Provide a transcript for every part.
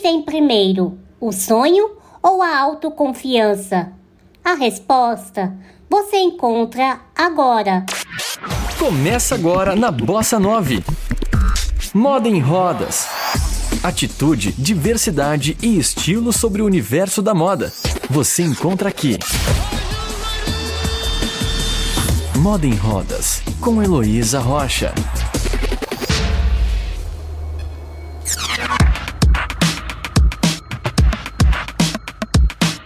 vem primeiro, o sonho ou a autoconfiança? A resposta você encontra agora. Começa agora na Bossa 9. Moda em rodas. Atitude, diversidade e estilo sobre o universo da moda. Você encontra aqui. Moda em Rodas, com Heloísa Rocha.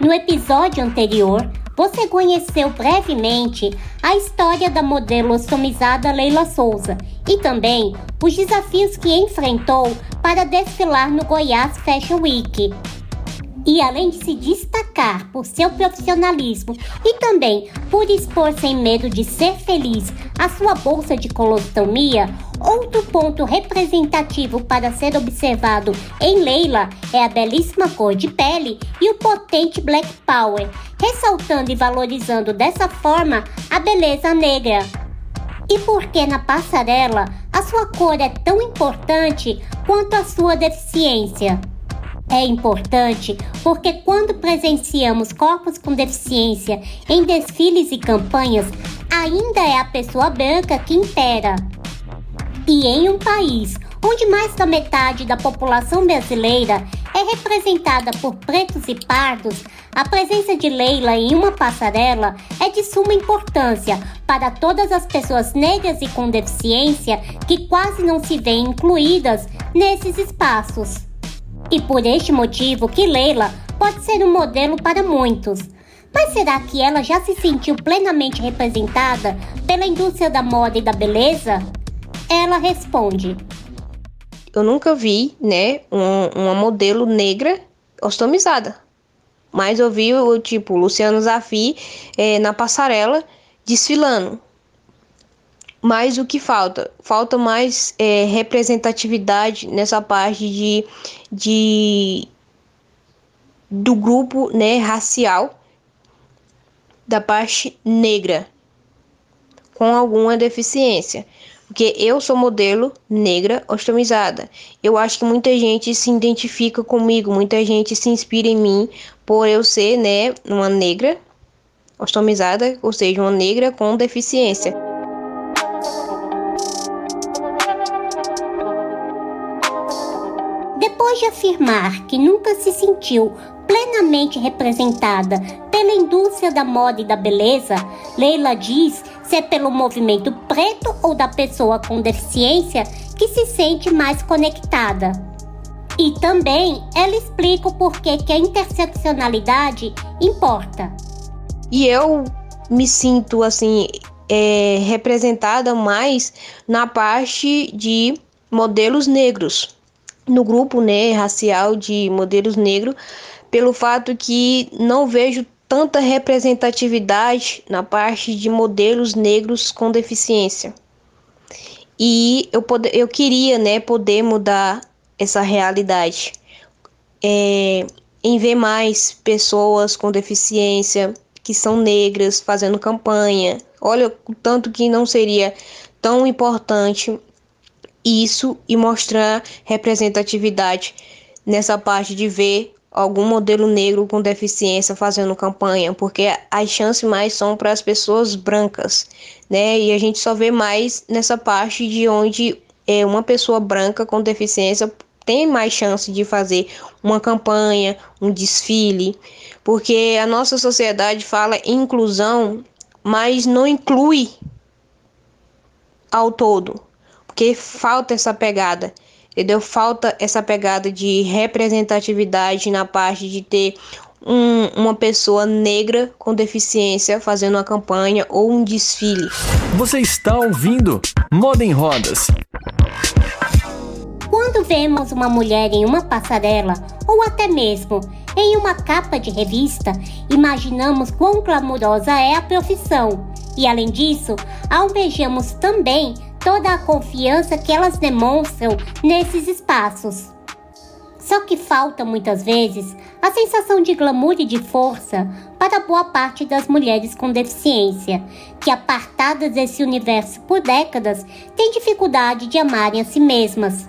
No episódio anterior, você conheceu brevemente a história da modelo ostomizada Leila Souza e também os desafios que enfrentou para desfilar no Goiás Fashion Week. E além de se destacar por seu profissionalismo e também por expor sem medo de ser feliz a sua bolsa de colostomia, outro ponto representativo para ser observado em Leila é a belíssima cor de pele e o potente Black Power, ressaltando e valorizando dessa forma a beleza negra. E por que na passarela a sua cor é tão importante quanto a sua deficiência? É importante porque quando presenciamos corpos com deficiência em desfiles e campanhas, ainda é a pessoa branca que impera. E em um país onde mais da metade da população brasileira é representada por pretos e pardos, a presença de Leila em uma passarela é de suma importância para todas as pessoas negras e com deficiência que quase não se veem incluídas nesses espaços. E por este motivo que Leila pode ser um modelo para muitos. Mas será que ela já se sentiu plenamente representada pela indústria da moda e da beleza? Ela responde: Eu nunca vi, né, um, uma modelo negra ostomizada. Mas eu vi o tipo Luciano Zafi é, na passarela desfilando. Mas o que falta? Falta mais é, representatividade nessa parte de, de do grupo né, racial da parte negra com alguma deficiência. Porque eu sou modelo negra ostomizada. Eu acho que muita gente se identifica comigo, muita gente se inspira em mim por eu ser, né, uma negra ostomizada, ou seja, uma negra com deficiência. De afirmar que nunca se sentiu plenamente representada pela indústria da moda e da beleza, Leila diz se é pelo movimento preto ou da pessoa com deficiência que se sente mais conectada. E também ela explica o porquê que a interseccionalidade importa. E eu me sinto assim é, representada mais na parte de modelos negros no grupo né, racial de modelos negros, pelo fato que não vejo tanta representatividade na parte de modelos negros com deficiência. E eu, pod eu queria né, poder mudar essa realidade, é, em ver mais pessoas com deficiência que são negras fazendo campanha. Olha o tanto que não seria tão importante isso e mostrar representatividade nessa parte de ver algum modelo negro com deficiência fazendo campanha, porque as chances mais são para as pessoas brancas, né? E a gente só vê mais nessa parte de onde é uma pessoa branca com deficiência tem mais chance de fazer uma campanha, um desfile, porque a nossa sociedade fala inclusão, mas não inclui ao todo porque falta essa pegada, entendeu? Falta essa pegada de representatividade na parte de ter um, uma pessoa negra com deficiência fazendo uma campanha ou um desfile. Você está ouvindo Moda em Rodas. Quando vemos uma mulher em uma passarela ou até mesmo em uma capa de revista, imaginamos quão glamurosa é a profissão. E além disso, almejamos também toda a confiança que elas demonstram nesses espaços. Só que falta muitas vezes a sensação de glamour e de força para boa parte das mulheres com deficiência, que apartadas desse universo por décadas têm dificuldade de amarem a si mesmas.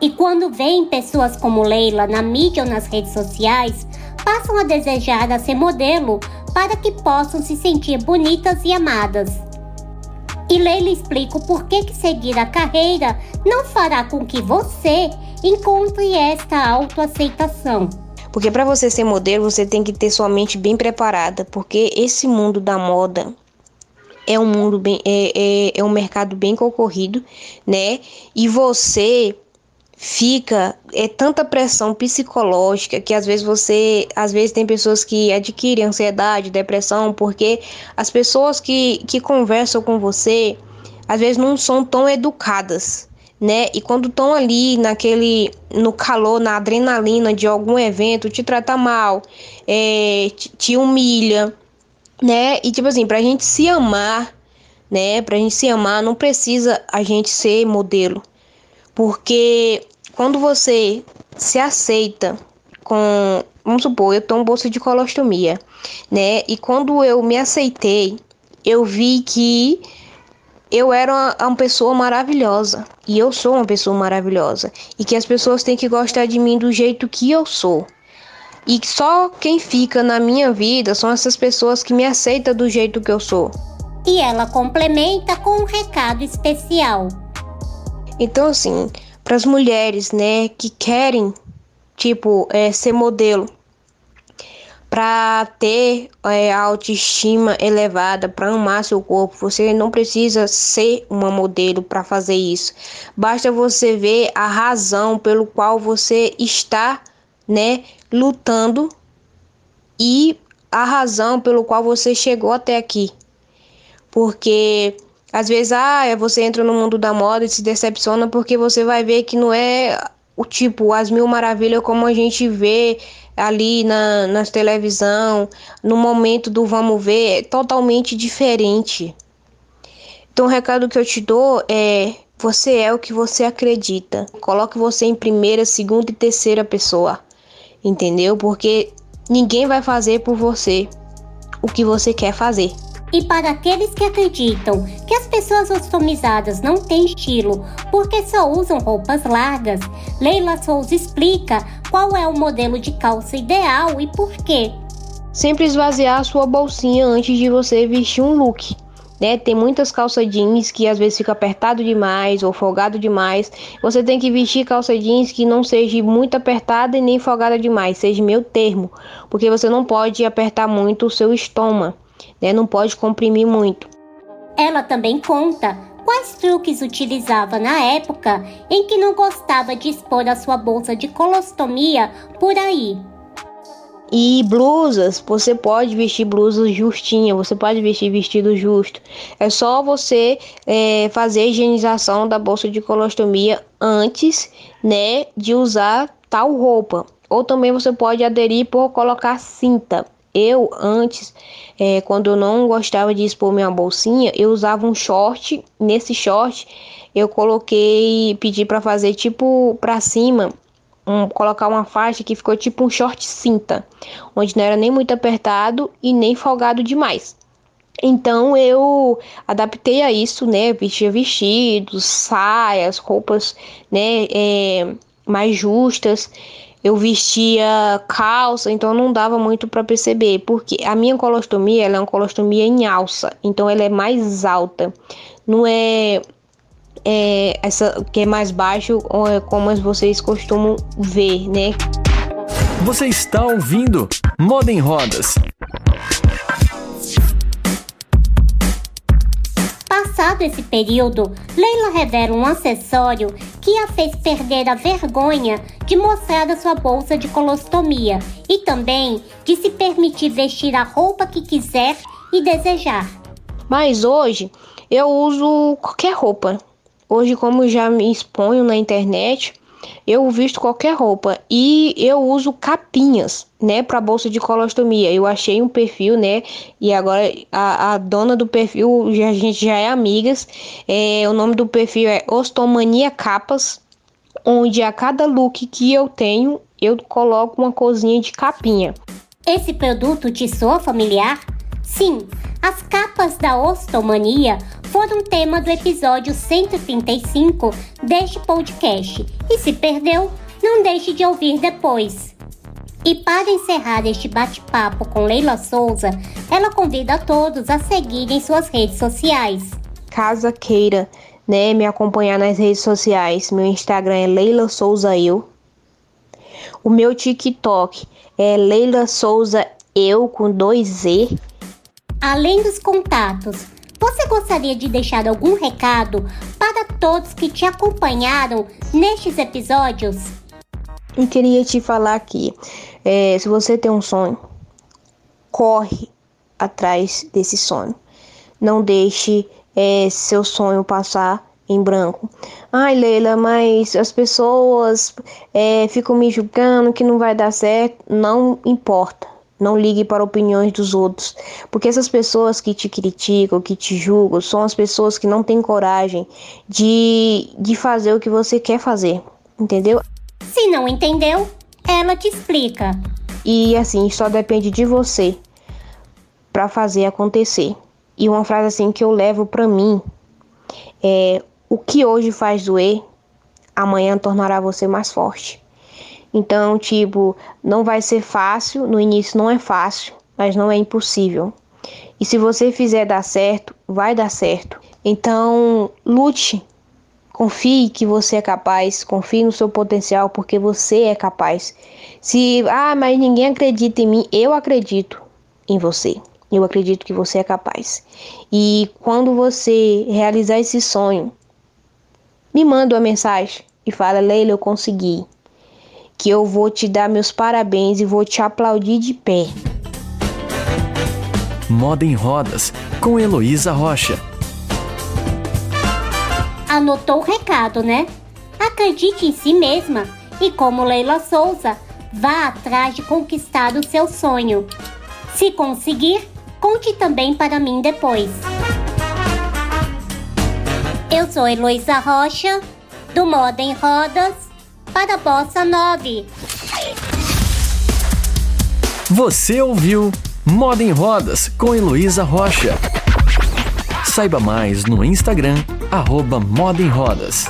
E quando veem pessoas como Leila na mídia ou nas redes sociais, passam a desejar a ser modelo para que possam se sentir bonitas e amadas. E Leila explica o porquê que seguir a carreira não fará com que você encontre esta autoaceitação. Porque para você ser modelo, você tem que ter sua mente bem preparada, porque esse mundo da moda é um mundo bem é, é, é um mercado bem concorrido, né? E você fica é tanta pressão psicológica que às vezes você às vezes tem pessoas que adquirem ansiedade, depressão, porque as pessoas que, que conversam com você às vezes não são tão educadas, né? E quando estão ali naquele no calor, na adrenalina de algum evento, te trata mal, é, te, te humilha, né? E tipo assim, pra gente se amar, né? Pra gente se amar, não precisa a gente ser modelo. Porque quando você se aceita com, vamos supor, eu tomo bolsa de colostomia, né? E quando eu me aceitei, eu vi que eu era uma, uma, pessoa maravilhosa e eu sou uma pessoa maravilhosa e que as pessoas têm que gostar de mim do jeito que eu sou. E só quem fica na minha vida são essas pessoas que me aceitam do jeito que eu sou. E ela complementa com um recado especial. Então, assim, para as mulheres, né, que querem, tipo, é, ser modelo, para ter é, a autoestima elevada, para amar seu corpo, você não precisa ser uma modelo para fazer isso. Basta você ver a razão pelo qual você está, né, lutando e a razão pelo qual você chegou até aqui. Porque às vezes, ah, você entra no mundo da moda e se decepciona porque você vai ver que não é o tipo as mil maravilhas como a gente vê ali na, nas televisão, no momento do vamos ver, é totalmente diferente. Então, o recado que eu te dou é: você é o que você acredita. Coloque você em primeira, segunda e terceira pessoa, entendeu? Porque ninguém vai fazer por você o que você quer fazer. E para aqueles que acreditam que as pessoas customizadas não têm estilo porque só usam roupas largas, Leila Souza explica qual é o modelo de calça ideal e por quê. Sempre esvaziar a sua bolsinha antes de você vestir um look. Né? Tem muitas calças jeans que às vezes fica apertado demais ou folgado demais. Você tem que vestir calça jeans que não seja muito apertada e nem folgada demais, seja meio termo, porque você não pode apertar muito o seu estômago né? Não pode comprimir muito. Ela também conta quais truques utilizava na época em que não gostava de expor a sua bolsa de colostomia por aí. E blusas, você pode vestir blusas justinha, você pode vestir vestido justo. É só você é, fazer a higienização da bolsa de colostomia antes, né, de usar tal roupa. Ou também você pode aderir por colocar cinta. Eu, antes, é, quando eu não gostava de expor minha bolsinha, eu usava um short. Nesse short, eu coloquei, pedi para fazer tipo para cima, um, colocar uma faixa que ficou tipo um short cinta, onde não era nem muito apertado e nem folgado demais. Então eu adaptei a isso, né? Vestia vestidos, saias, roupas, né? É, mais justas eu vestia calça, então não dava muito para perceber, porque a minha colostomia ela é uma colostomia em alça, então ela é mais alta, não é, é essa que é mais baixo é como vocês costumam ver, né? Você está ouvindo Moda em Rodas. Passado esse período, Leila revela um acessório que a fez perder a vergonha de mostrar a sua bolsa de colostomia e também de se permitir vestir a roupa que quiser e desejar. Mas hoje eu uso qualquer roupa. Hoje, como já me exponho na internet, eu visto qualquer roupa e eu uso capinhas, né, para bolsa de colostomia. Eu achei um perfil, né, e agora a, a dona do perfil, a gente já é amigas. É, o nome do perfil é Ostomania Capas, onde a cada look que eu tenho, eu coloco uma cozinha de capinha. Esse produto te soa familiar? Sim, as capas da Ostomania foram tema do episódio 135 deste podcast e se perdeu, não deixe de ouvir depois. E para encerrar este bate-papo com Leila Souza, ela convida a todos a seguirem suas redes sociais. Caso queira né, me acompanhar nas redes sociais, meu Instagram é Leila Souza Eu. O meu TikTok é Leila Souza Eu com dois Z. Além dos contatos, você gostaria de deixar algum recado para todos que te acompanharam nestes episódios? E queria te falar aqui, é, se você tem um sonho, corre atrás desse sonho. Não deixe é, seu sonho passar em branco. Ai, Leila, mas as pessoas é, ficam me julgando que não vai dar certo. Não importa. Não ligue para opiniões dos outros, porque essas pessoas que te criticam, que te julgam, são as pessoas que não têm coragem de, de fazer o que você quer fazer, entendeu? Se não entendeu, ela te explica. E assim, só depende de você para fazer acontecer. E uma frase assim que eu levo para mim é: o que hoje faz doer, amanhã tornará você mais forte. Então, tipo, não vai ser fácil, no início não é fácil, mas não é impossível. E se você fizer dar certo, vai dar certo. Então, lute, confie que você é capaz, confie no seu potencial, porque você é capaz. Se, ah, mas ninguém acredita em mim, eu acredito em você. Eu acredito que você é capaz. E quando você realizar esse sonho, me manda uma mensagem e fala: Leila, eu consegui. Que eu vou te dar meus parabéns e vou te aplaudir de pé. Moda em Rodas, com Heloísa Rocha. Anotou o recado, né? Acredite em si mesma e, como Leila Souza, vá atrás de conquistar o seu sonho. Se conseguir, Conte também para mim depois. Eu sou Heloísa Rocha, do Moda em Rodas, para Bossa 9. Você ouviu Moda em Rodas com Heloísa Rocha. Saiba mais no Instagram, arroba Moda em Rodas.